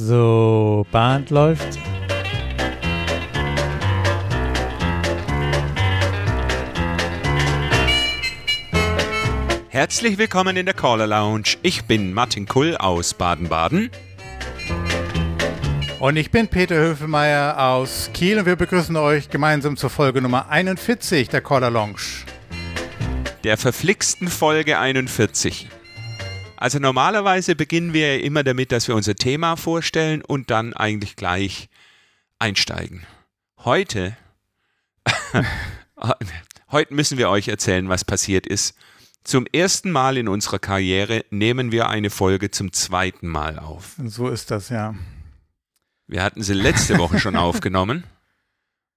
So, Band läuft. Herzlich willkommen in der Caller Lounge. Ich bin Martin Kull aus Baden-Baden. Und ich bin Peter Höfelmeier aus Kiel und wir begrüßen euch gemeinsam zur Folge Nummer 41 der Caller Lounge. Der verflixten Folge 41. Also normalerweise beginnen wir immer damit, dass wir unser Thema vorstellen und dann eigentlich gleich einsteigen. Heute, heute müssen wir euch erzählen, was passiert ist. Zum ersten Mal in unserer Karriere nehmen wir eine Folge zum zweiten Mal auf. So ist das, ja. Wir hatten sie letzte Woche schon aufgenommen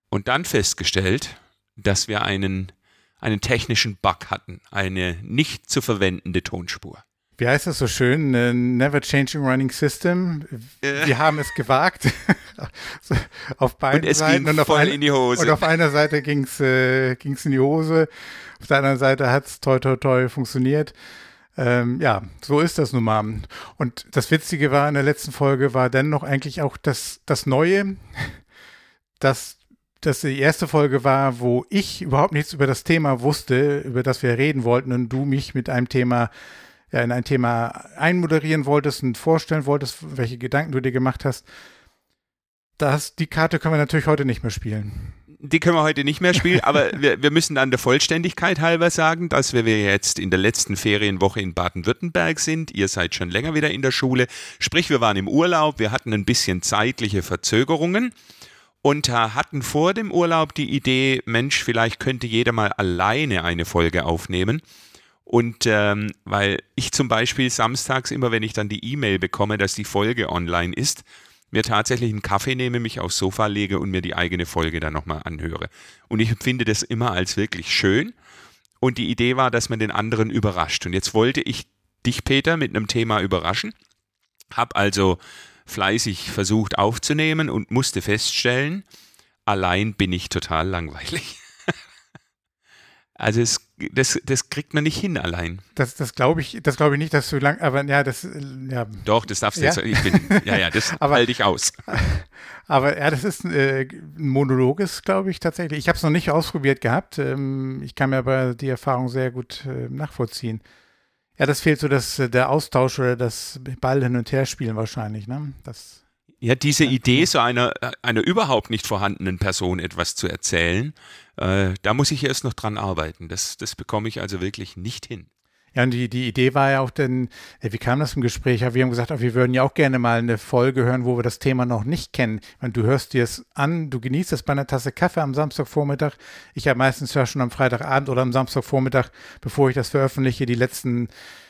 und dann festgestellt, dass wir einen, einen technischen Bug hatten, eine nicht zu verwendende Tonspur wie heißt das so schön? Äh, never changing running system. Wir haben es gewagt. auf beiden und es Seiten. Ging und, auf voll ein, in die Hose. und auf einer Seite ging es äh, ging's in die Hose. Auf der anderen Seite hat es toi toi toi funktioniert. Ähm, ja, so ist das nun mal. Und das Witzige war in der letzten Folge war dann noch eigentlich auch das, das Neue, dass das die erste Folge war, wo ich überhaupt nichts über das Thema wusste, über das wir reden wollten und du mich mit einem Thema ja, in ein Thema einmoderieren wolltest und vorstellen wolltest, welche Gedanken du dir gemacht hast. Das, die Karte können wir natürlich heute nicht mehr spielen. Die können wir heute nicht mehr spielen, aber wir, wir müssen dann der Vollständigkeit halber sagen, dass wir jetzt in der letzten Ferienwoche in Baden-Württemberg sind. Ihr seid schon länger wieder in der Schule. Sprich, wir waren im Urlaub, wir hatten ein bisschen zeitliche Verzögerungen und hatten vor dem Urlaub die Idee, Mensch, vielleicht könnte jeder mal alleine eine Folge aufnehmen. Und ähm, weil ich zum Beispiel samstags immer, wenn ich dann die E-Mail bekomme, dass die Folge online ist, mir tatsächlich einen Kaffee nehme, mich aufs Sofa lege und mir die eigene Folge dann nochmal anhöre. Und ich empfinde das immer als wirklich schön. Und die Idee war, dass man den anderen überrascht. Und jetzt wollte ich dich, Peter, mit einem Thema überraschen. Hab also fleißig versucht aufzunehmen und musste feststellen, allein bin ich total langweilig. Also es, das, das kriegt man nicht hin allein. Das, das glaube ich, das glaube ich nicht, dass du lang, aber ja, das, ja. Doch, das darfst du ja? jetzt, ich bin, ja, ja, das halte ich aus. Aber ja, das ist äh, ein Monolog ist, glaube ich, tatsächlich. Ich habe es noch nicht ausprobiert gehabt. Ähm, ich kann mir aber die Erfahrung sehr gut äh, nachvollziehen. Ja, das fehlt so das, äh, der Austausch oder das Ball hin und her spielen wahrscheinlich, ne? Das ja, diese Idee, so einer, einer überhaupt nicht vorhandenen Person etwas zu erzählen, äh, da muss ich erst noch dran arbeiten. Das, das bekomme ich also wirklich nicht hin. Ja, und die, die Idee war ja auch denn, wie kam das im Gespräch? Wir haben gesagt, wir würden ja auch gerne mal eine Folge hören, wo wir das Thema noch nicht kennen. Meine, du hörst dir es an, du genießt es bei einer Tasse Kaffee am Samstagvormittag. Ich habe meistens ja schon am Freitagabend oder am Samstagvormittag, bevor ich das veröffentliche, die letzten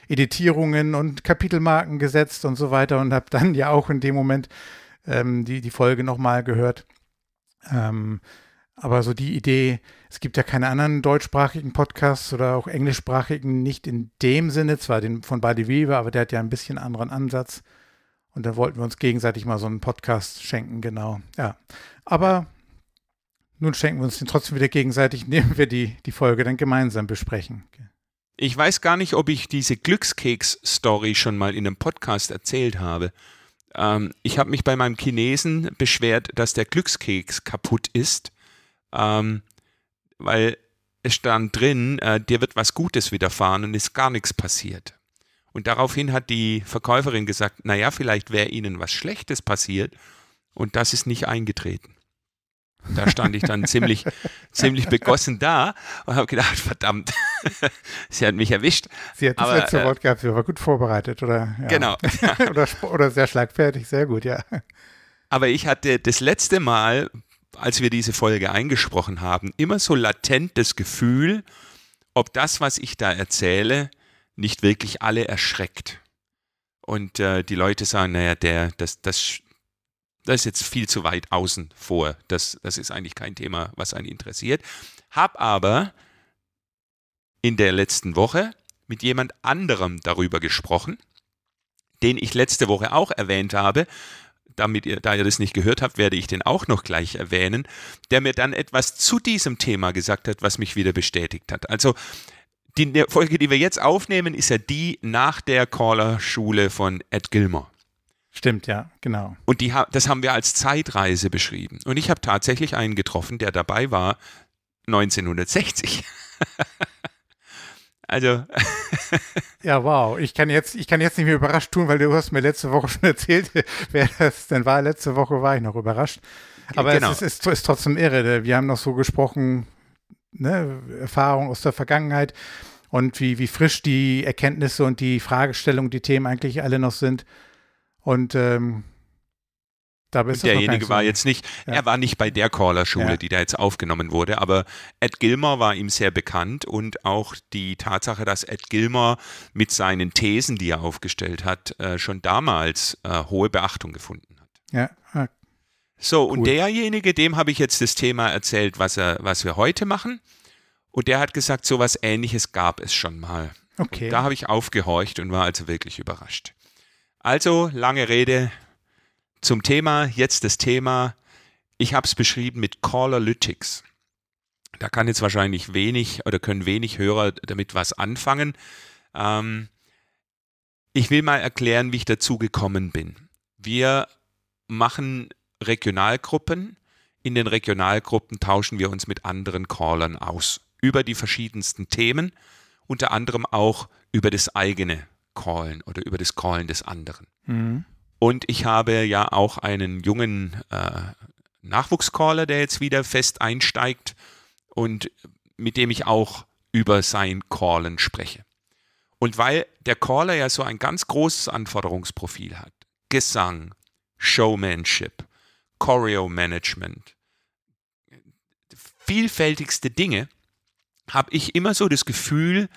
Editierungen und Kapitelmarken gesetzt und so weiter und habe dann ja auch in dem Moment ähm, die, die Folge nochmal gehört. Ähm, aber so die Idee, es gibt ja keine anderen deutschsprachigen Podcasts oder auch englischsprachigen, nicht in dem Sinne, zwar den von Buddy Weaver, aber der hat ja ein bisschen anderen Ansatz. Und da wollten wir uns gegenseitig mal so einen Podcast schenken, genau. Ja. Aber nun schenken wir uns den trotzdem wieder gegenseitig, indem wir die, die Folge dann gemeinsam besprechen. Ich weiß gar nicht, ob ich diese Glückskeks-Story schon mal in einem Podcast erzählt habe. Ähm, ich habe mich bei meinem Chinesen beschwert, dass der Glückskeks kaputt ist, ähm, weil es stand drin, äh, dir wird was Gutes widerfahren und ist gar nichts passiert. Und daraufhin hat die Verkäuferin gesagt, naja, vielleicht wäre ihnen was Schlechtes passiert und das ist nicht eingetreten. Da stand ich dann ziemlich, ziemlich begossen da und habe gedacht, verdammt, sie hat mich erwischt. Sie hat das Aber, letzte äh, Wort gehabt, sie war gut vorbereitet, oder? Ja. Genau. oder, oder sehr schlagfertig, sehr gut, ja. Aber ich hatte das letzte Mal, als wir diese Folge eingesprochen haben, immer so latent das Gefühl, ob das, was ich da erzähle, nicht wirklich alle erschreckt. Und äh, die Leute sagen, naja, der, das, das, das ist jetzt viel zu weit außen vor. Das, das ist eigentlich kein Thema, was einen interessiert. Hab aber in der letzten Woche mit jemand anderem darüber gesprochen, den ich letzte Woche auch erwähnt habe. Damit ihr, da ihr das nicht gehört habt, werde ich den auch noch gleich erwähnen, der mir dann etwas zu diesem Thema gesagt hat, was mich wieder bestätigt hat. Also die Folge, die wir jetzt aufnehmen, ist ja die nach der Caller-Schule von Ed Gilmore. Stimmt, ja, genau. Und die, das haben wir als Zeitreise beschrieben. Und ich habe tatsächlich einen getroffen, der dabei war 1960. also. ja, wow. Ich kann, jetzt, ich kann jetzt nicht mehr überrascht tun, weil du hast mir letzte Woche schon erzählt, wer das denn war. Letzte Woche war ich noch überrascht. Aber genau. es ist, ist, ist trotzdem irre. Wir haben noch so gesprochen, ne, Erfahrung aus der Vergangenheit und wie, wie frisch die Erkenntnisse und die Fragestellungen, die Themen eigentlich alle noch sind. Und ähm, da bist und derjenige war jetzt nicht, ja. er war nicht bei der Caller-Schule, ja. die da jetzt aufgenommen wurde, aber Ed Gilmore war ihm sehr bekannt und auch die Tatsache, dass Ed Gilmore mit seinen Thesen, die er aufgestellt hat, äh, schon damals äh, hohe Beachtung gefunden hat. Ja. Ah. So, cool. und derjenige, dem habe ich jetzt das Thema erzählt, was, er, was wir heute machen. Und der hat gesagt, so was ähnliches gab es schon mal. Okay. Und da habe ich aufgehorcht und war also wirklich überrascht. Also, lange Rede zum Thema, jetzt das Thema. Ich habe es beschrieben mit Callalytics. Da kann jetzt wahrscheinlich wenig oder können wenig Hörer damit was anfangen. Ähm, ich will mal erklären, wie ich dazu gekommen bin. Wir machen Regionalgruppen. In den Regionalgruppen tauschen wir uns mit anderen Callern aus über die verschiedensten Themen, unter anderem auch über das eigene callen oder über das Callen des anderen. Mhm. Und ich habe ja auch einen jungen äh, Nachwuchscaller, der jetzt wieder fest einsteigt und mit dem ich auch über sein Callen spreche. Und weil der Caller ja so ein ganz großes Anforderungsprofil hat, Gesang, Showmanship, Choreo-Management, vielfältigste Dinge, habe ich immer so das Gefühl,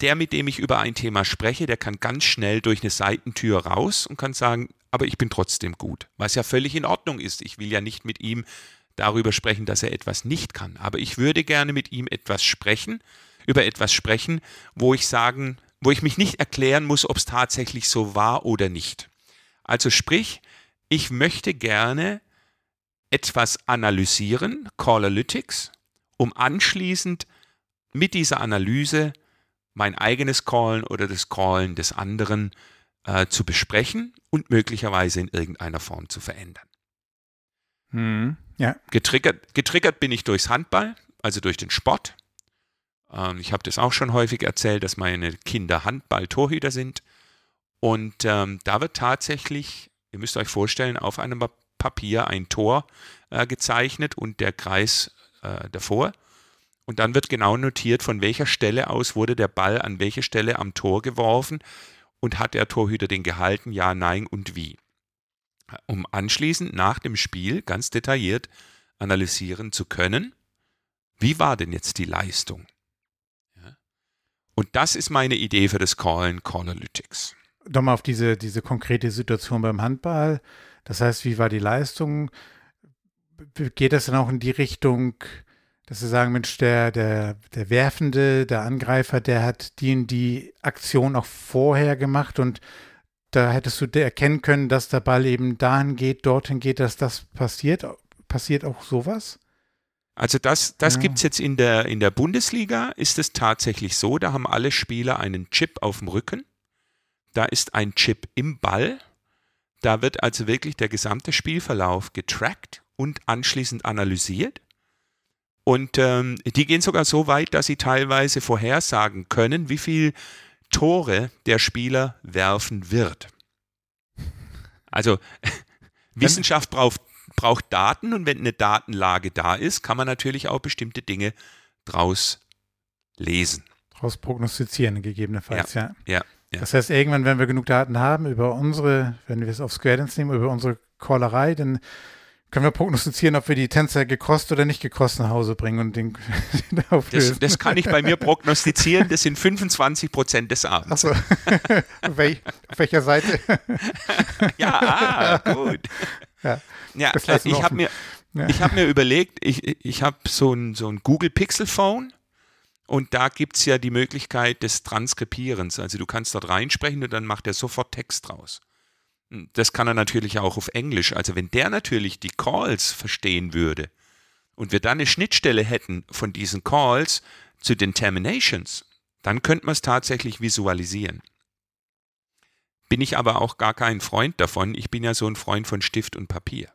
der, mit dem ich über ein Thema spreche, der kann ganz schnell durch eine Seitentür raus und kann sagen, aber ich bin trotzdem gut, was ja völlig in Ordnung ist. Ich will ja nicht mit ihm darüber sprechen, dass er etwas nicht kann, aber ich würde gerne mit ihm etwas sprechen, über etwas sprechen, wo ich sagen, wo ich mich nicht erklären muss, ob es tatsächlich so war oder nicht. Also sprich, ich möchte gerne etwas analysieren, Callalytics, um anschließend mit dieser Analyse mein eigenes Callen oder das Callen des anderen äh, zu besprechen und möglicherweise in irgendeiner Form zu verändern. Hm, ja. Getriggert, getriggert bin ich durchs Handball, also durch den Sport. Ähm, ich habe das auch schon häufig erzählt, dass meine Kinder Handball-Torhüter sind. Und ähm, da wird tatsächlich, ihr müsst euch vorstellen, auf einem Papier ein Tor äh, gezeichnet und der Kreis äh, davor. Und dann wird genau notiert, von welcher Stelle aus wurde der Ball an welche Stelle am Tor geworfen und hat der Torhüter den gehalten, ja, nein und wie. Um anschließend nach dem Spiel ganz detailliert analysieren zu können, wie war denn jetzt die Leistung? Ja. Und das ist meine Idee für das Callen Callalytics. Nochmal auf diese, diese konkrete Situation beim Handball. Das heißt, wie war die Leistung? Geht das dann auch in die Richtung, dass sie sagen, Mensch, der, der, der Werfende, der Angreifer, der hat die in die Aktion auch vorher gemacht und da hättest du erkennen können, dass der Ball eben dahin geht, dorthin geht, dass das passiert. Passiert auch sowas? Also das, das ja. gibt es jetzt in der, in der Bundesliga, ist es tatsächlich so, da haben alle Spieler einen Chip auf dem Rücken. Da ist ein Chip im Ball. Da wird also wirklich der gesamte Spielverlauf getrackt und anschließend analysiert. Und ähm, die gehen sogar so weit, dass sie teilweise vorhersagen können, wie viel Tore der Spieler werfen wird. Also Wissenschaft braucht, braucht Daten und wenn eine Datenlage da ist, kann man natürlich auch bestimmte Dinge draus lesen. Draus prognostizieren, gegebenenfalls, ja. ja. ja. Das heißt, irgendwann, wenn wir genug Daten haben über unsere, wenn wir es auf Square Dance nehmen, über unsere Callerei, dann können wir prognostizieren, ob wir die Tänzer gekostet oder nicht gekostet nach Hause bringen und den, den das, das, kann ich bei mir prognostizieren. Das sind 25 Prozent des Abends. Auf, welch, auf welcher Seite? ja, ah, gut. Ja, ja äh, ich habe mir, ja. hab mir überlegt, ich, ich habe so ein, so ein Google Pixel Phone und da gibt es ja die Möglichkeit des Transkribierens. Also du kannst dort reinsprechen und dann macht er sofort Text draus. Das kann er natürlich auch auf Englisch. Also wenn der natürlich die Calls verstehen würde und wir dann eine Schnittstelle hätten von diesen Calls zu den Terminations, dann könnte man es tatsächlich visualisieren. bin ich aber auch gar kein Freund davon. Ich bin ja so ein Freund von Stift und Papier.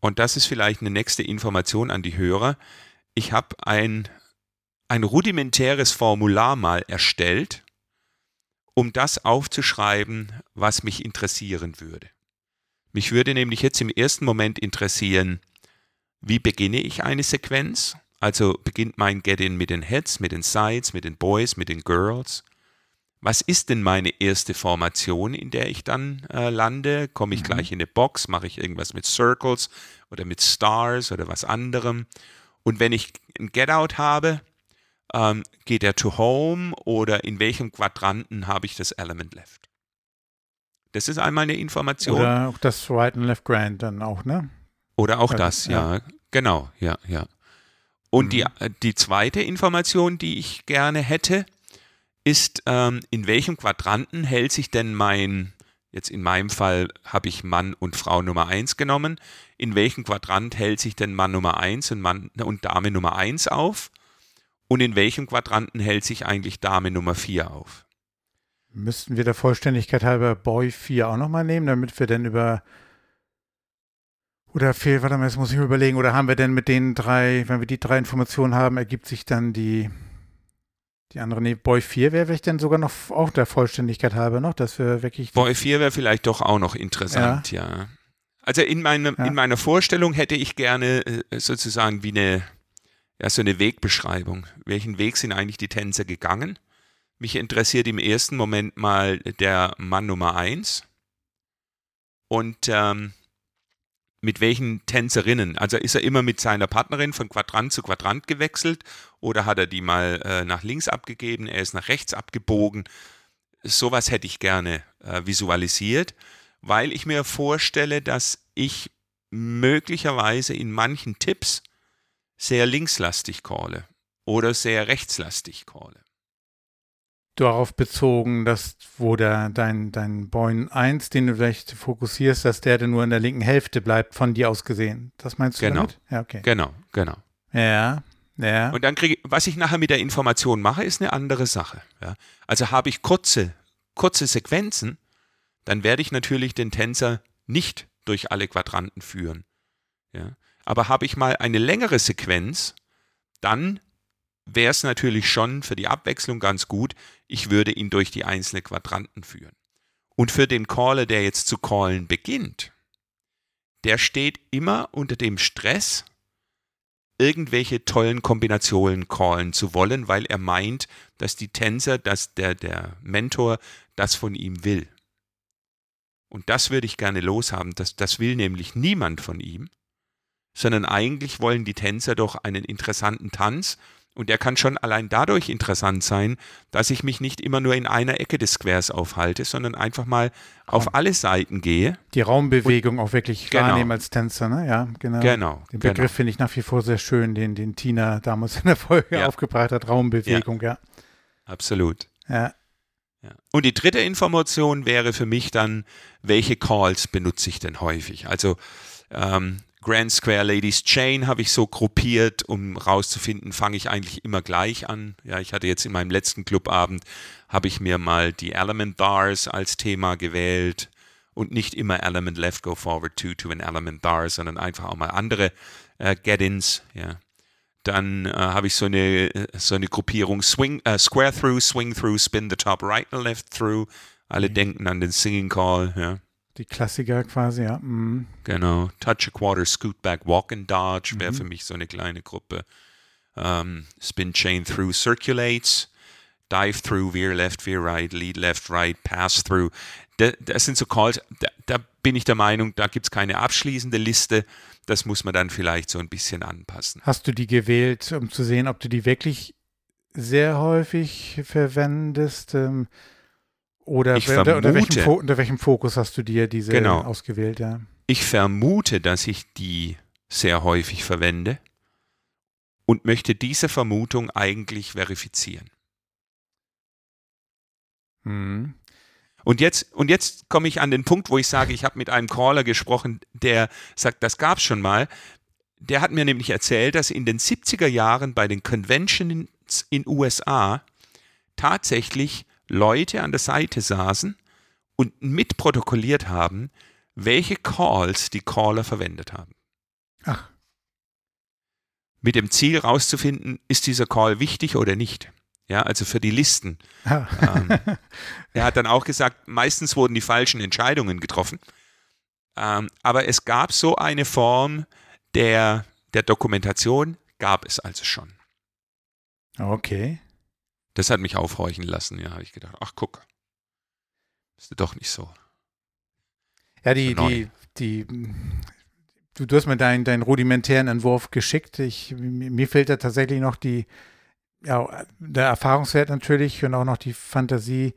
Und das ist vielleicht eine nächste Information an die Hörer. Ich habe ein, ein rudimentäres Formular mal erstellt, um das aufzuschreiben, was mich interessieren würde. Mich würde nämlich jetzt im ersten Moment interessieren, wie beginne ich eine Sequenz? Also beginnt mein Get-In mit den Heads, mit den Sides, mit den Boys, mit den Girls. Was ist denn meine erste Formation, in der ich dann äh, lande? Komme ich mhm. gleich in eine Box? Mache ich irgendwas mit Circles oder mit Stars oder was anderem? Und wenn ich ein Get-Out habe, ähm, geht er to Home oder in welchem Quadranten habe ich das Element Left? Das ist einmal eine Information. Oder auch das Right and Left Grand dann auch, ne? Oder auch also, das, ja. ja. Genau, ja, ja. Und mhm. die, äh, die zweite Information, die ich gerne hätte, ist, ähm, in welchem Quadranten hält sich denn mein, jetzt in meinem Fall habe ich Mann und Frau Nummer 1 genommen, in welchem Quadrant hält sich denn Mann Nummer 1 und, Mann, und Dame Nummer 1 auf? Und in welchem Quadranten hält sich eigentlich Dame Nummer 4 auf? Müssten wir der Vollständigkeit halber Boy 4 auch nochmal nehmen, damit wir denn über oder fehl, warte mal, jetzt muss ich mir überlegen, oder haben wir denn mit den drei, wenn wir die drei Informationen haben, ergibt sich dann die, die andere, nee, Boy 4 wäre vielleicht dann sogar noch auch der Vollständigkeit halber noch, dass wir wirklich. Boy 4 wäre vielleicht doch auch noch interessant, ja. ja. Also in, meine, ja. in meiner Vorstellung hätte ich gerne äh, sozusagen wie eine, ja, so eine Wegbeschreibung. Welchen Weg sind eigentlich die Tänzer gegangen? Mich interessiert im ersten Moment mal der Mann Nummer eins. Und ähm, mit welchen Tänzerinnen? Also ist er immer mit seiner Partnerin von Quadrant zu Quadrant gewechselt oder hat er die mal äh, nach links abgegeben, er ist nach rechts abgebogen? Sowas hätte ich gerne äh, visualisiert, weil ich mir vorstelle, dass ich möglicherweise in manchen Tipps sehr linkslastig calle oder sehr rechtslastig calle darauf bezogen, dass wo der, dein, dein Boin 1, den du vielleicht fokussierst, dass der dann nur in der linken Hälfte bleibt, von dir aus gesehen. Das meinst du genau. damit? Ja, okay. Genau, genau. Ja, ja. Und dann kriege was ich nachher mit der Information mache, ist eine andere Sache. Ja? Also habe ich kurze, kurze Sequenzen, dann werde ich natürlich den Tänzer nicht durch alle Quadranten führen. Ja? Aber habe ich mal eine längere Sequenz, dann wäre es natürlich schon für die Abwechslung ganz gut, ich würde ihn durch die einzelnen Quadranten führen. Und für den Caller, der jetzt zu callen beginnt, der steht immer unter dem Stress, irgendwelche tollen Kombinationen callen zu wollen, weil er meint, dass die Tänzer, dass der, der Mentor das von ihm will. Und das würde ich gerne loshaben. Das, das will nämlich niemand von ihm, sondern eigentlich wollen die Tänzer doch einen interessanten Tanz und der kann schon allein dadurch interessant sein, dass ich mich nicht immer nur in einer Ecke des Squares aufhalte, sondern einfach mal auf alle Seiten gehe. Die Raumbewegung auch wirklich genau. wahrnehmen als Tänzer, ne? Ja, genau. genau den Begriff genau. finde ich nach wie vor sehr schön, den, den Tina damals in der Folge ja. aufgebracht hat. Raumbewegung, ja. ja. Absolut. Ja. ja. Und die dritte Information wäre für mich dann, welche Calls benutze ich denn häufig? Also ähm, Grand Square Ladies Chain habe ich so gruppiert, um rauszufinden, fange ich eigentlich immer gleich an. Ja, ich hatte jetzt in meinem letzten Clubabend, habe ich mir mal die Element Bars als Thema gewählt und nicht immer Element Left Go Forward to to an Element Bar, sondern einfach auch mal andere äh, Get-ins. Ja. Dann äh, habe ich so eine, so eine Gruppierung Swing, äh, Square Through, Swing Through, Spin the Top, Right and Left Through. Alle mhm. denken an den Singing Call. Ja. Die Klassiker quasi, ja. Mhm. Genau. Touch a Quarter, Scoot Back, Walk and Dodge wäre mhm. für mich so eine kleine Gruppe. Um, ähm, spin Chain Through Circulates, Dive Through, Veer Left, Veer Right, Lead Left, Right, Pass Through. Das, das sind so Calls, da, da bin ich der Meinung, da gibt es keine abschließende Liste. Das muss man dann vielleicht so ein bisschen anpassen. Hast du die gewählt, um zu sehen, ob du die wirklich sehr häufig verwendest? Ähm, oder ich unter, unter, welchem, unter, welchem, Fokus hast du dir diese genau. ausgewählt? Ja. Ich vermute, dass ich die sehr häufig verwende und möchte diese Vermutung eigentlich verifizieren. Hm. Und jetzt, und jetzt komme ich an den Punkt, wo ich sage, ich habe mit einem Caller gesprochen, der sagt, das gab es schon mal. Der hat mir nämlich erzählt, dass in den 70er Jahren bei den Conventions in USA tatsächlich Leute an der Seite saßen und mitprotokolliert haben, welche Calls die Caller verwendet haben. Ach. Mit dem Ziel rauszufinden, ist dieser Call wichtig oder nicht. Ja, also für die Listen. Ah. Ähm, er hat dann auch gesagt, meistens wurden die falschen Entscheidungen getroffen. Ähm, aber es gab so eine Form der, der Dokumentation, gab es also schon. Okay. Das hat mich aufhorchen lassen. Ja, habe ich gedacht, ach guck, ist doch nicht so. Ja, die, So die, die, du, du hast mir deinen, deinen rudimentären Entwurf geschickt. Ich, mir fehlt da tatsächlich noch die, ja, der Erfahrungswert natürlich und auch noch die Fantasie,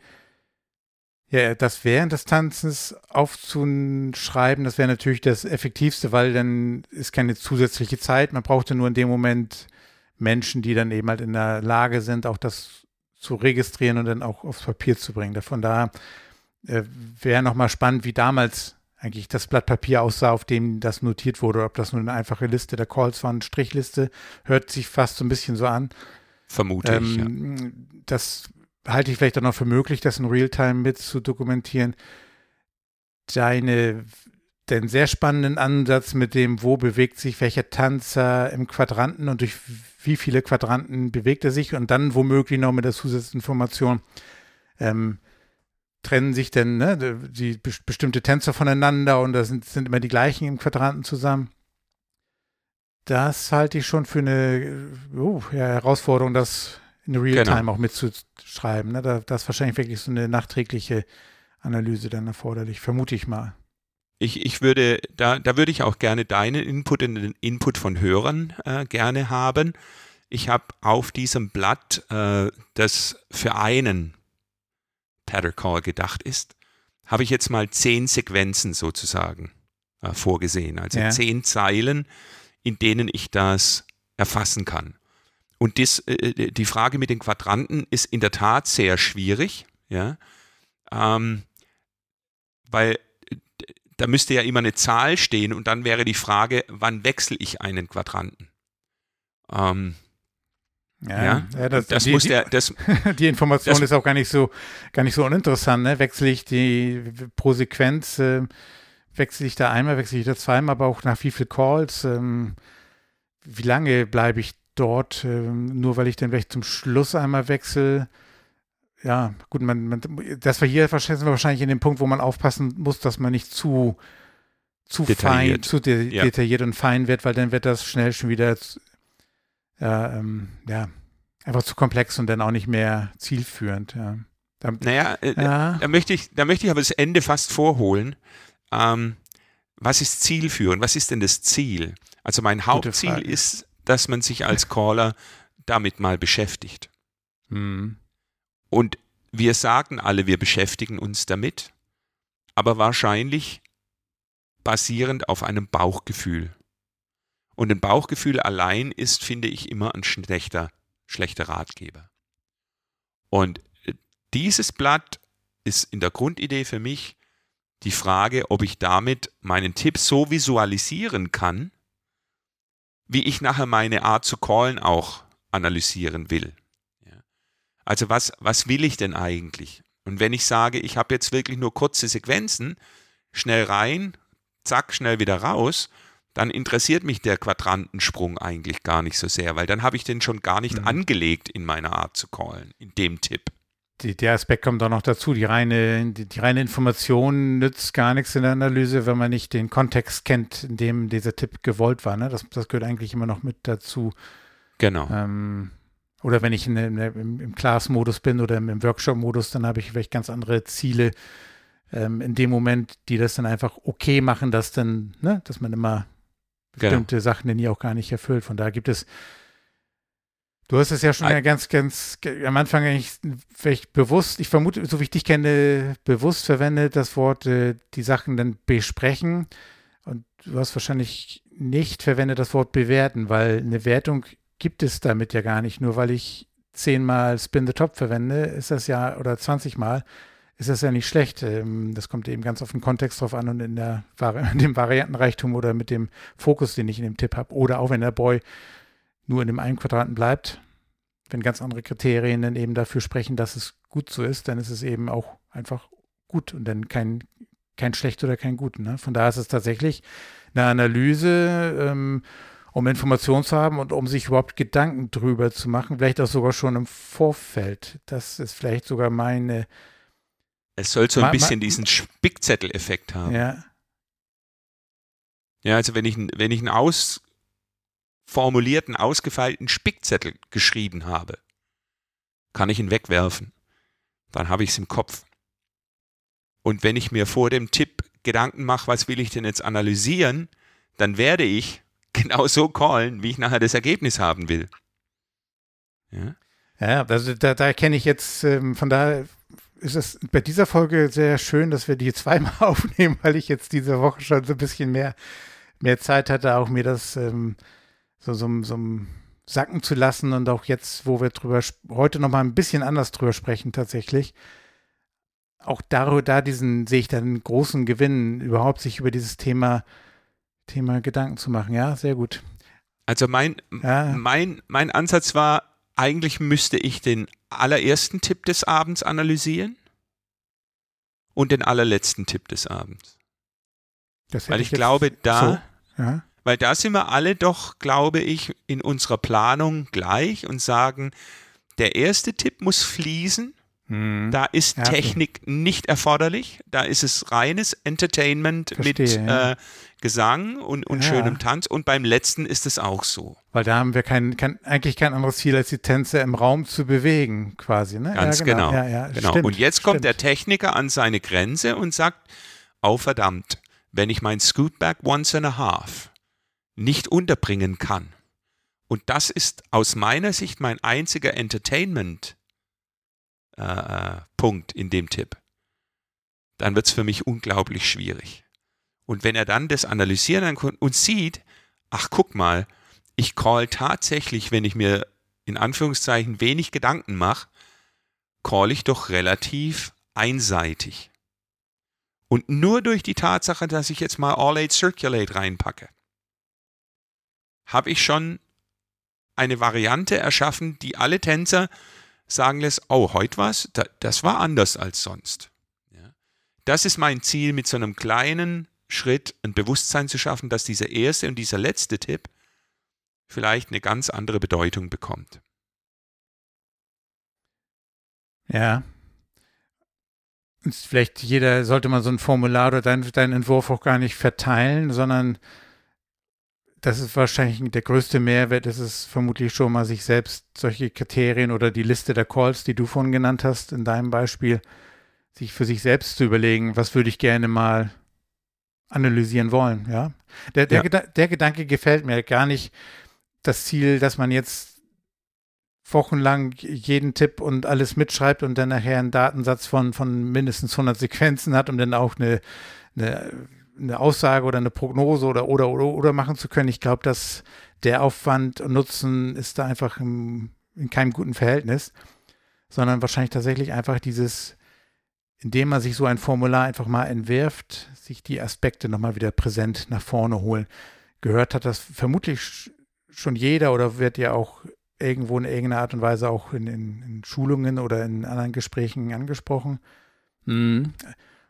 ja, das während des Tanzens aufzuschreiben, das wäre natürlich das Effektivste, weil dann ist keine zusätzliche Zeit. Man brauchte nur in dem Moment Menschen, die dann eben halt in der Lage sind, auch das zu registrieren und dann auch aufs Papier zu bringen. Von daher äh, wäre nochmal spannend, wie damals eigentlich das Blatt Papier aussah, auf dem das notiert wurde, ob das nur eine einfache Liste der Calls war, eine Strichliste, hört sich fast so ein bisschen so an. Vermute ich. Ja. Ähm, Das halte ich vielleicht auch noch für möglich, das in Realtime mit zu dokumentieren. Deine, den sehr spannenden Ansatz mit dem, wo bewegt sich welcher Tanzer im Quadranten und durch wie viele Quadranten bewegt er sich und dann womöglich noch mit der Zusatzinformation, ähm, trennen sich denn ne, die be bestimmte Tänzer voneinander und da sind, sind immer die gleichen im Quadranten zusammen. Das halte ich schon für eine uh, ja, Herausforderung, das in Realtime Genau. auch mitzuschreiben. Ne? Da, da ist wahrscheinlich wirklich so eine nachträgliche Analyse dann erforderlich, vermute ich mal. Ich, ich würde, da, da würde ich auch gerne deinen Input und den Input von Hörern äh, gerne haben. Ich habe auf diesem Blatt, äh, das für einen Patter Call gedacht ist, habe ich jetzt mal zehn Sequenzen sozusagen äh, vorgesehen. Also Ja. zehn Zeilen, in denen ich das erfassen kann. Und dies, äh, die Frage mit den Quadranten ist in der Tat sehr schwierig, ja, ähm, weil äh, da müsste ja immer eine Zahl stehen und dann wäre die Frage, wann wechsle ich einen Quadranten? Ähm, ja, das, das die, muss der, das, die Information das- ist auch gar nicht so, gar nicht so uninteressant. Ne? Wechsle ich die pro Sequenz, äh, wechsle ich da einmal, wechsle ich da zweimal, aber auch nach wie viel Calls, ähm, wie lange bleibe ich dort, ähm, nur weil ich dann vielleicht zum Schluss einmal wechsle. Ja, gut, man, man, das war hier sind wir wahrscheinlich in dem Punkt, wo man aufpassen muss, dass man nicht zu, zu fein, Detailliert. zu de Ja. detailliert und fein wird, weil dann wird das schnell schon wieder ja, ähm, ja, einfach zu komplex und dann auch nicht mehr zielführend. Ja, da, naja, äh, ja. da möchte ich, da möchte ich aber das Ende fast vorholen. Ähm, was ist zielführend? Was ist denn das Ziel? Also mein Hauptziel ist, dass man sich als Caller damit mal beschäftigt. Hm. Und wir sagen alle, wir beschäftigen uns damit, aber wahrscheinlich basierend auf einem Bauchgefühl. Und ein Bauchgefühl allein ist, finde ich, immer ein schlechter, schlechter Ratgeber. Und dieses Blatt ist in der Grundidee für mich die Frage, ob ich damit meinen Tipp so visualisieren kann, wie ich nachher meine Art zu callen auch analysieren will. Also was, was will ich denn eigentlich? Und wenn ich sage, ich habe jetzt wirklich nur kurze Sequenzen, schnell rein, zack, schnell wieder raus, dann interessiert mich der Quadrantensprung eigentlich gar nicht so sehr, weil dann habe ich den schon gar nicht Mhm. angelegt in meiner Art zu callen, in dem Tipp. Die, der Aspekt kommt auch noch dazu. Die reine, die, die reine Information nützt gar nichts in der Analyse, wenn man nicht den Kontext kennt, in dem dieser Tipp gewollt war. Ne? Das, das gehört eigentlich immer noch mit dazu. Genau. Ähm, oder wenn ich in, in, im, im Class-Modus bin oder im, im Workshop-Modus, dann habe ich vielleicht ganz andere Ziele ähm, in dem Moment, die das dann einfach okay machen, dass dann, ne, dass man immer Genau. bestimmte Sachen dann hier auch gar nicht erfüllt. Von daher gibt es, du hast es ja schon ja ganz, ganz am Anfang eigentlich vielleicht bewusst, ich vermute, so wie ich dich kenne, bewusst verwendet das Wort, äh, die Sachen dann besprechen. Und du hast wahrscheinlich nicht verwendet das Wort bewerten, weil eine Wertung gibt es damit ja gar nicht. Nur weil ich zehnmal Spin the Top verwende, ist das ja, oder 20 Mal, ist das ja nicht schlecht. Ähm, Das kommt eben ganz auf den Kontext drauf an und in, der, dem Variantenreichtum oder mit dem Fokus, den ich in dem Tipp habe. Oder auch wenn der Boy nur in dem einen Quadranten bleibt, wenn ganz andere Kriterien dann eben dafür sprechen, dass es gut so ist, dann ist es eben auch einfach gut und dann kein, kein schlecht oder kein gut. Ne? Von daher ist es tatsächlich eine Analyse, ähm, um Informationen zu haben und um sich überhaupt Gedanken drüber zu machen, vielleicht auch sogar schon im Vorfeld. Das ist vielleicht sogar meine. Es soll so ein bisschen diesen Spickzettel-Effekt haben. Ja. Ja, also wenn ich, wenn ich einen ausformulierten, ausgefeilten Spickzettel geschrieben habe, kann ich ihn wegwerfen. Dann habe ich es im Kopf. Und wenn ich mir vor dem Tipp Gedanken mache, was will ich denn jetzt analysieren, dann werde ich genau so callen, wie ich nachher das Ergebnis haben will. Ja, ja also da, da kenne ich jetzt, ähm, von daher ist es bei dieser Folge sehr schön, dass wir die zweimal aufnehmen, weil ich jetzt diese Woche schon so ein bisschen mehr, mehr Zeit hatte, auch mir das ähm, so, so, so sacken zu lassen und auch jetzt, wo wir drüber heute noch mal ein bisschen anders drüber sprechen tatsächlich, auch da, da diesen sehe ich dann großen Gewinn, überhaupt sich über dieses Thema Thema Gedanken zu machen. Ja, sehr gut. Also mein, ja. mein, mein Ansatz war, eigentlich müsste ich den allerersten Tipp des Abends analysieren und den allerletzten Tipp des Abends. weil ich, ich glaube, da, so, ja. weil da sind wir alle doch, glaube ich, in unserer Planung gleich und sagen, der erste Tipp muss fließen hm. Da ist ja, Technik okay. nicht erforderlich. Da ist es reines Entertainment Verstehe, mit ja. äh, Gesang und, und ja. schönem Tanz. Und beim letzten ist es auch so. Weil da haben wir kein, kein, eigentlich kein anderes Ziel, als die Tänze im Raum zu bewegen, quasi. Ne? Ganz genau. genau. genau. Stimmt, und jetzt kommt stimmt. der Techniker an seine Grenze und sagt: Oh verdammt, wenn ich mein Scootback Once and a Half nicht unterbringen kann. Und das ist aus meiner Sicht mein einziger Entertainment äh, Punkt in dem Tipp, dann wird es für mich unglaublich schwierig. Und wenn er dann das analysieren kann und sieht, ach guck mal, ich call tatsächlich, wenn ich mir in Anführungszeichen wenig Gedanken mache, call ich doch relativ einseitig. Und nur durch die Tatsache, dass ich jetzt mal All Aid Circulate reinpacke, habe ich schon eine Variante erschaffen, die alle Tänzer sagen lässt, oh, heute was, das war anders als sonst. Ja. Das ist mein Ziel, mit so einem kleinen Schritt ein Bewusstsein zu schaffen, dass dieser erste und dieser letzte Tipp vielleicht eine ganz andere Bedeutung bekommt. Ja. Vielleicht jeder sollte man so ein Formular oder deinen dein Entwurf auch gar nicht verteilen, sondern das ist wahrscheinlich der größte Mehrwert, das ist vermutlich schon mal sich selbst solche Kriterien oder die Liste der Calls, die du vorhin genannt hast, in deinem Beispiel, sich für sich selbst zu überlegen, was würde ich gerne mal analysieren wollen, ja. Der, der, ja. Geda der Gedanke gefällt mir gar nicht das Ziel, dass man jetzt wochenlang jeden Tipp und alles mitschreibt und dann nachher einen Datensatz von, von mindestens 100 Sequenzen hat, um dann auch eine, eine eine Aussage oder eine Prognose oder oder oder, oder machen zu können. Ich glaube, dass der Aufwand und Nutzen ist da einfach im, in keinem guten Verhältnis, sondern wahrscheinlich tatsächlich einfach dieses, indem man sich so ein Formular einfach mal entwirft, sich die Aspekte nochmal wieder präsent nach vorne holen. Gehört hat das vermutlich schon jeder oder wird ja auch irgendwo in irgendeiner Art und Weise auch in, in, in Schulungen oder in anderen Gesprächen angesprochen. Mhm.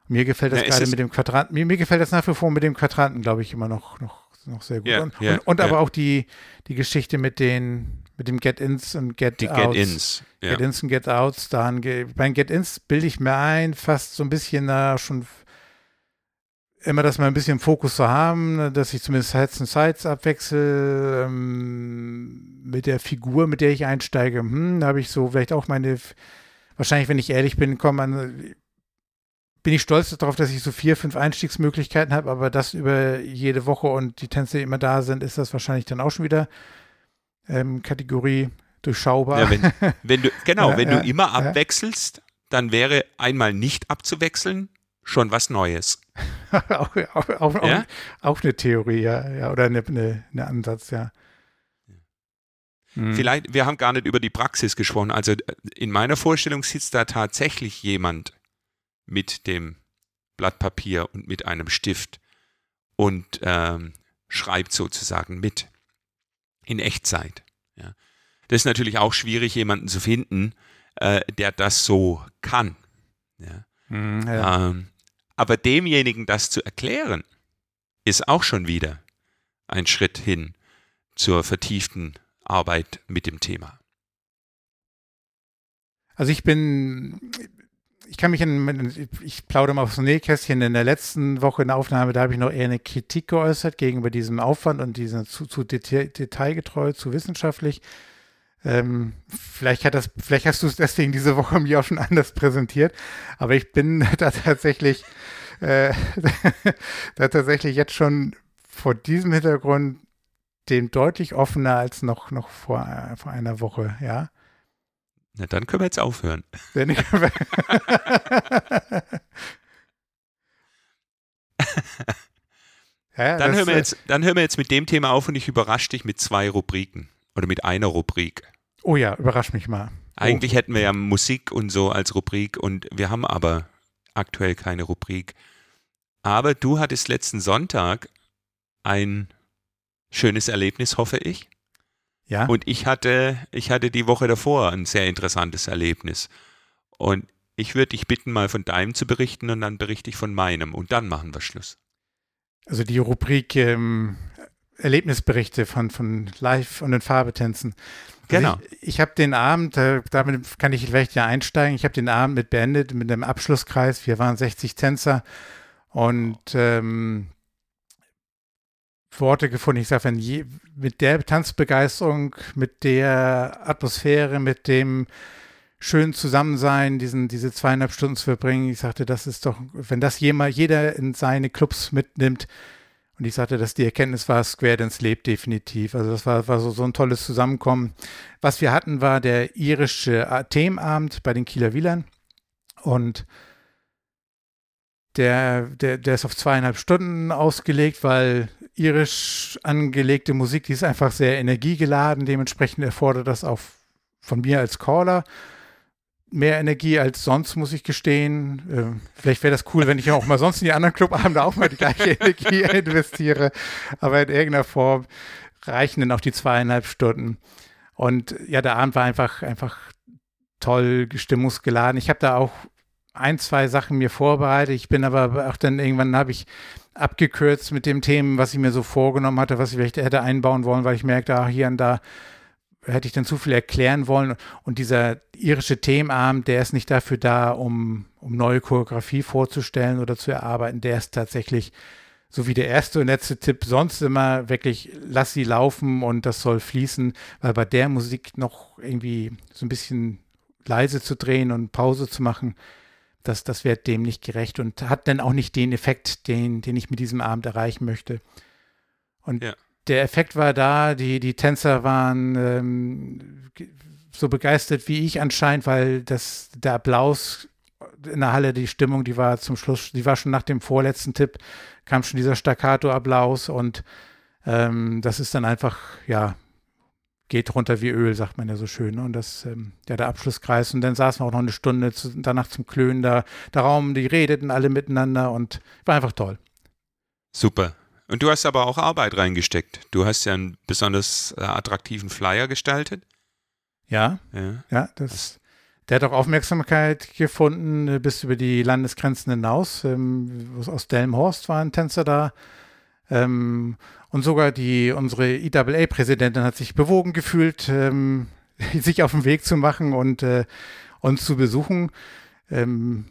Mir gefällt das ja, gerade mit dem Quadranten, mir, mir, gefällt das nach wie vor mit dem Quadranten, glaube ich, immer noch, noch, noch sehr gut. Yeah, und, yeah, und, und yeah. aber auch die, die Geschichte mit den, mit dem Get-Ins und Get-Outs. Get-Ins. Get-Ins und Get-Outs. Dann, bei Get-Ins bilde ich mir ein, fast so ein bisschen da schon immer das mal ein bisschen Fokus zu haben, ne, dass ich zumindest Sides und Sides abwechsel ähm, mit der Figur, mit der ich einsteige. Hm, da habe ich so vielleicht auch meine, wahrscheinlich, wenn ich ehrlich bin, kommen bin ich stolz darauf, dass ich so vier, fünf Einstiegsmöglichkeiten habe, aber das über jede Woche und die Tänze, immer da sind, ist das wahrscheinlich dann auch schon wieder ähm, Kategorie durchschaubar. Ja, wenn, wenn du, genau, ja, wenn ja, du immer abwechselst, dann wäre einmal nicht abzuwechseln schon was Neues. auch, auch, auch, auch, eine Theorie, ja, ja oder eine, eine, eine Ansatz, ja. Hm. Vielleicht, wir haben gar nicht über die Praxis gesprochen. Also in meiner Vorstellung sitzt da tatsächlich jemand mit dem Blatt Papier und mit einem Stift und ähm, schreibt sozusagen mit in Echtzeit. Ja. Das ist natürlich auch schwierig, jemanden zu finden, äh, der das so kann. Ja. Mhm, ja. ähm, aber demjenigen das zu erklären, ist auch schon wieder ein Schritt hin zur vertieften Arbeit mit dem Thema. Also ich bin, ich kann mich in, ich plaudere mal aufs Nähkästchen, in der letzten Woche in der Aufnahme, da habe ich noch eher eine Kritik geäußert gegenüber diesem Aufwand und diesem zu, zu detailgetreu, zu wissenschaftlich. Ähm, vielleicht hat das, vielleicht hast du es deswegen diese Woche mir auch schon anders präsentiert, aber ich bin da tatsächlich, äh, da tatsächlich jetzt schon vor diesem Hintergrund dem deutlich offener als noch, noch vor, äh, vor einer Woche, ja. Na, dann können wir jetzt aufhören. ja, dann, hören wir jetzt, dann hören wir jetzt mit dem Thema auf und ich überrasche dich mit zwei Rubriken oder mit einer Rubrik. Oh ja, überrasch mich mal. Eigentlich oh. hätten wir ja Musik und so als Rubrik und wir haben aber aktuell keine Rubrik. Aber du hattest letzten Sonntag ein schönes Erlebnis, hoffe ich. Ja. Und ich hatte, ich hatte die Woche davor ein sehr interessantes Erlebnis. Und ich würde dich bitten, mal von deinem zu berichten und dann berichte ich von meinem und dann machen wir Schluss. Also die Rubrik ähm, Erlebnisberichte von, von Live und den Farbetänzen. Also genau. Ich, ich habe den Abend, äh, damit kann ich vielleicht ja einsteigen, ich habe den Abend mit beendet mit einem Abschlusskreis. Wir waren 60 Tänzer und ähm, Worte gefunden. Ich sage, wenn je, mit der Tanzbegeisterung, mit der Atmosphäre, mit dem schönen Zusammensein, diesen, diese zweieinhalb Stunden zu verbringen, ich sagte, das ist doch, wenn das jemand, jeder in seine Clubs mitnimmt, und ich sagte, dass die Erkenntnis war, Square Dance lebt definitiv. Also das war, war so, so ein tolles Zusammenkommen. Was wir hatten, war der irische Themenabend bei den Kieler Wielern. Und der, der, der ist auf zweieinhalb Stunden ausgelegt, weil irisch angelegte Musik, die ist einfach sehr energiegeladen. Dementsprechend erfordert das auch von mir als Caller mehr Energie als sonst, muss ich gestehen. Äh, vielleicht wäre das cool, wenn ich auch mal sonst in die anderen Clubabende auch mal die gleiche Energie investiere. Aber in irgendeiner Form reichen dann auch die zweieinhalb Stunden. Und ja, der Abend war einfach, einfach toll, stimmungsgeladen. Ich habe da auch ein, zwei Sachen mir vorbereitet. Ich bin aber auch dann irgendwann habe ich abgekürzt mit dem Themen, was ich mir so vorgenommen hatte, was ich vielleicht hätte einbauen wollen, weil ich merkte, ach, hier und da hätte ich dann zu viel erklären wollen. Und dieser irische Themenabend, der ist nicht dafür da, um, um neue Choreografie vorzustellen oder zu erarbeiten. Der ist tatsächlich, so wie der erste und letzte Tipp, sonst immer wirklich, lass sie laufen und das soll fließen, weil bei der Musik noch irgendwie so ein bisschen leise zu drehen und Pause zu machen, das, das wird dem nicht gerecht und hat dann auch nicht den Effekt, den, den ich mit diesem Abend erreichen möchte. Und ja. der Effekt war da, die, die Tänzer waren ähm, so begeistert wie ich anscheinend, weil das, der Applaus in der Halle, die Stimmung, die war zum Schluss, die war schon nach dem vorletzten Tipp, kam schon dieser Staccato-Applaus und ähm, das ist dann einfach, ja, geht runter wie Öl, sagt man ja so schön. Ne? Und das, ähm, ja, der Abschlusskreis. Und dann saßen wir auch noch eine Stunde zu, danach zum Klönen da. Der Raum, die redeten alle miteinander und war einfach toll. Super. Und du hast aber auch Arbeit reingesteckt. Du hast ja einen besonders äh, attraktiven Flyer gestaltet. Ja, ja, ja das, der hat auch Aufmerksamkeit gefunden äh, bis über die Landesgrenzen hinaus. Ähm, aus Delmenhorst war ein Tänzer da. Ähm, und sogar die, unsere IAA-Präsidentin hat sich bewogen gefühlt, ähm, sich auf den Weg zu machen und äh, uns zu besuchen. Ähm,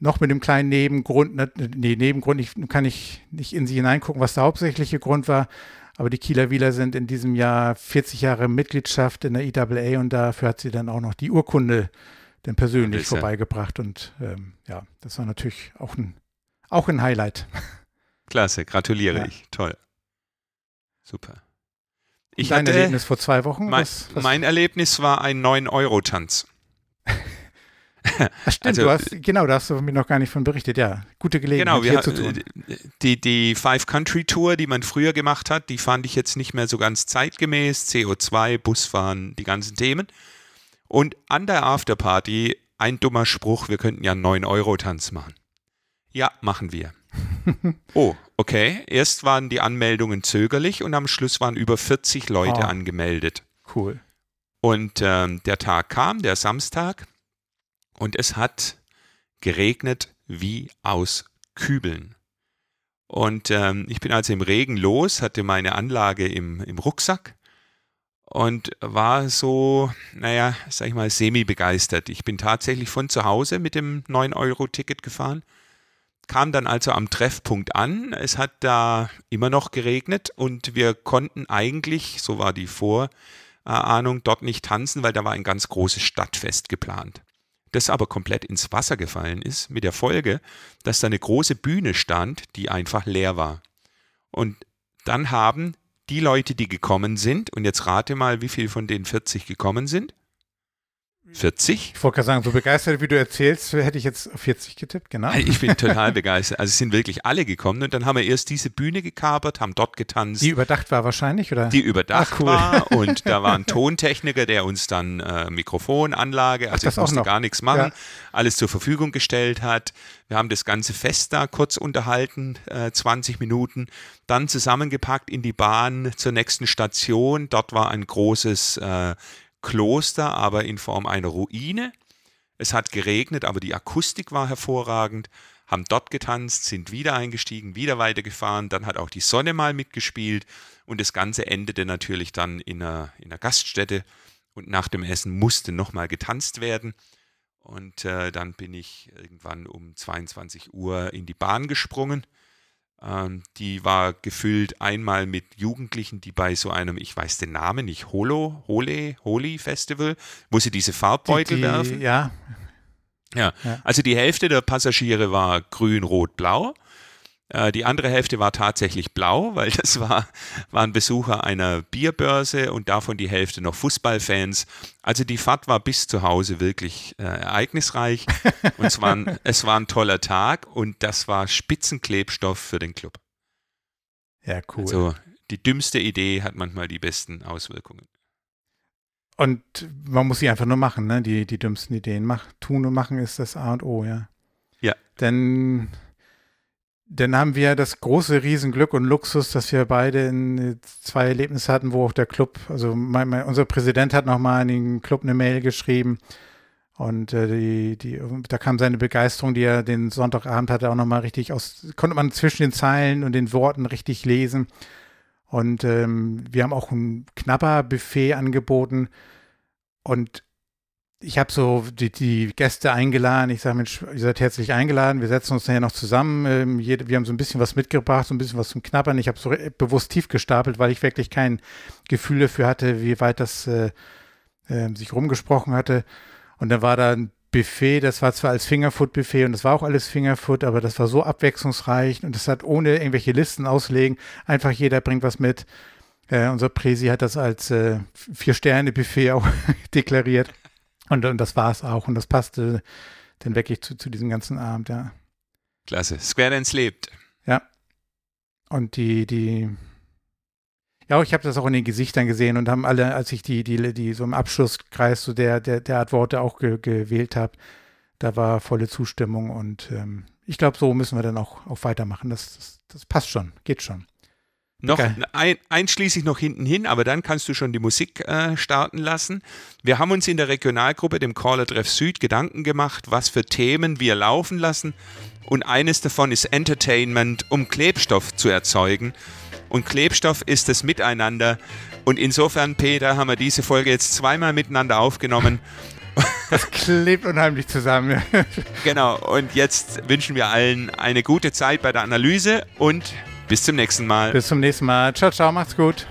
noch mit dem kleinen Nebengrund, ne, nee, Nebengrund, ich kann ich nicht in sie hineingucken, was der hauptsächliche Grund war. Aber die Kieler Wieler sind in diesem Jahr 40 Jahre Mitgliedschaft in der IAA und dafür hat sie dann auch noch die Urkunde dann persönlich vorbeigebracht. Und ähm, ja, das war natürlich auch ein, auch ein Highlight. Klasse, gratuliere ja. ich. Toll. Super. Ich Dein hatte, Erlebnis vor zwei Wochen? Mein, was, was? mein Erlebnis war ein 9-Euro-Tanz. stimmt, also, du hast, genau, da hast du mir noch gar nicht von berichtet. Ja, gute Gelegenheit, genau, wir, hier zu tun. Die, die Five Country Tour, die man früher gemacht hat, die fand ich jetzt nicht mehr so ganz zeitgemäß. CO2, Busfahren, die ganzen Themen. Und an der Afterparty ein dummer Spruch, wir könnten ja einen 9-Euro-Tanz machen. Ja, machen wir. oh, okay. Erst waren die Anmeldungen zögerlich und am Schluss waren über 40 Leute oh. angemeldet. Cool. Und ähm, der Tag kam, der Samstag, und es hat geregnet wie aus Kübeln. Und ähm, ich bin also im Regen los, hatte meine Anlage im, im Rucksack und war so, naja, sag ich mal, semi-begeistert. Ich bin tatsächlich von zu Hause mit dem 9-Euro-Ticket gefahren, kam dann also am Treffpunkt an. Es hat da immer noch geregnet und wir konnten eigentlich, so war die Vorahnung, dort nicht tanzen, weil da war ein ganz großes Stadtfest geplant. Das aber komplett ins Wasser gefallen ist, mit der Folge, dass da eine große Bühne stand, die einfach leer war. Und dann haben die Leute, die gekommen sind, und jetzt rate mal, wie viele von den 40 gekommen sind. 40? Ich wollte gerade sagen, so begeistert, wie du erzählst, hätte ich jetzt 40 getippt, genau. Ich bin total begeistert. Also es sind wirklich alle gekommen und dann haben wir erst diese Bühne gekapert, haben dort getanzt. Die überdacht war wahrscheinlich, oder? Die überdacht Ach, cool. war und da war ein Tontechniker, der uns dann äh, Mikrofonanlage, also Ach, ich musste gar nichts machen, ja. alles zur Verfügung gestellt hat. Wir haben das ganze Fest da kurz unterhalten, äh, 20 Minuten, dann zusammengepackt in die Bahn zur nächsten Station. Dort war ein großes äh, Kloster, aber in Form einer Ruine. Es hat geregnet, aber die Akustik war hervorragend. Haben dort getanzt, sind wieder eingestiegen, wieder weitergefahren. Dann hat auch die Sonne mal mitgespielt und das Ganze endete natürlich dann in einer, in einer Gaststätte. Und nach dem Essen musste nochmal getanzt werden. Und äh, dann bin ich irgendwann um 22 Uhr in die Bahn gesprungen die war gefüllt einmal mit Jugendlichen, die bei so einem, ich weiß den Namen nicht, Holo, Hole, Holi Festival, wo sie diese Farbbeutel die, die, werfen. Ja. ja. Ja, also die Hälfte der Passagiere war grün, rot, blau die andere Hälfte war tatsächlich blau, weil das war, waren Besucher einer Bierbörse und davon die Hälfte noch Fußballfans. Also die Fahrt war bis zu Hause wirklich äh, ereignisreich und es war, ein, es war ein toller Tag und das war Spitzenklebstoff für den Club. Ja, cool. Also die dümmste Idee hat manchmal die besten Auswirkungen. Und man muss sie einfach nur machen, ne? Die, die dümmsten Ideen. Mach, tun und machen ist das A und O, ja. Ja. Denn dann haben wir das große Riesenglück und Luxus, dass wir beide zwei Erlebnisse hatten, wo auch der Club, also mein, mein, unser Präsident hat nochmal in den Club eine Mail geschrieben und äh, die, die, da kam seine Begeisterung, die er den Sonntagabend hatte, auch nochmal richtig aus, konnte man zwischen den Zeilen und den Worten richtig lesen. Und ähm, wir haben auch ein knapper Buffet angeboten und ich habe so die, die, Gäste eingeladen. Ich sage, Mensch, ihr seid herzlich eingeladen. Wir setzen uns nachher noch zusammen. Ähm, wir haben so ein bisschen was mitgebracht, so ein bisschen was zum Knabbern. Ich habe so bewusst tief gestapelt, weil ich wirklich kein Gefühl dafür hatte, wie weit das äh, äh, sich rumgesprochen hatte. Und dann war da ein Buffet, das war zwar als Fingerfood-Buffet und das war auch alles Fingerfood, aber das war so abwechslungsreich und das hat ohne irgendwelche Listen auslegen, einfach jeder bringt was mit. Äh, unser Präsi hat das als äh, Vier-Sterne-Buffet auch deklariert. Und, und das war es auch. Und das passte dann wirklich zu, zu diesem ganzen Abend, ja. Klasse. Square Dance lebt. Ja. Und die, die, ja, ich habe das auch in den Gesichtern gesehen und haben alle, als ich die, die, die so im Abschlusskreis so der, der, der Art Worte auch ge, gewählt habe, da war volle Zustimmung und ähm, ich glaube, so müssen wir dann auch, auch weitermachen. Das, das, das passt schon, geht schon. Noch ein, einschließlich noch hinten hin, aber dann kannst du schon die Musik äh, starten lassen. Wir haben uns in der Regionalgruppe, dem Caller Treff Süd, Gedanken gemacht, was für Themen wir laufen lassen. Und eines davon ist Entertainment, um Klebstoff zu erzeugen. Und Klebstoff ist das Miteinander. Und insofern, Peter, haben wir diese Folge jetzt zweimal miteinander aufgenommen. Das klebt unheimlich zusammen. genau. Und jetzt wünschen wir allen eine gute Zeit bei der Analyse und bis zum nächsten Mal. Bis zum nächsten Mal. Ciao, ciao, macht's gut.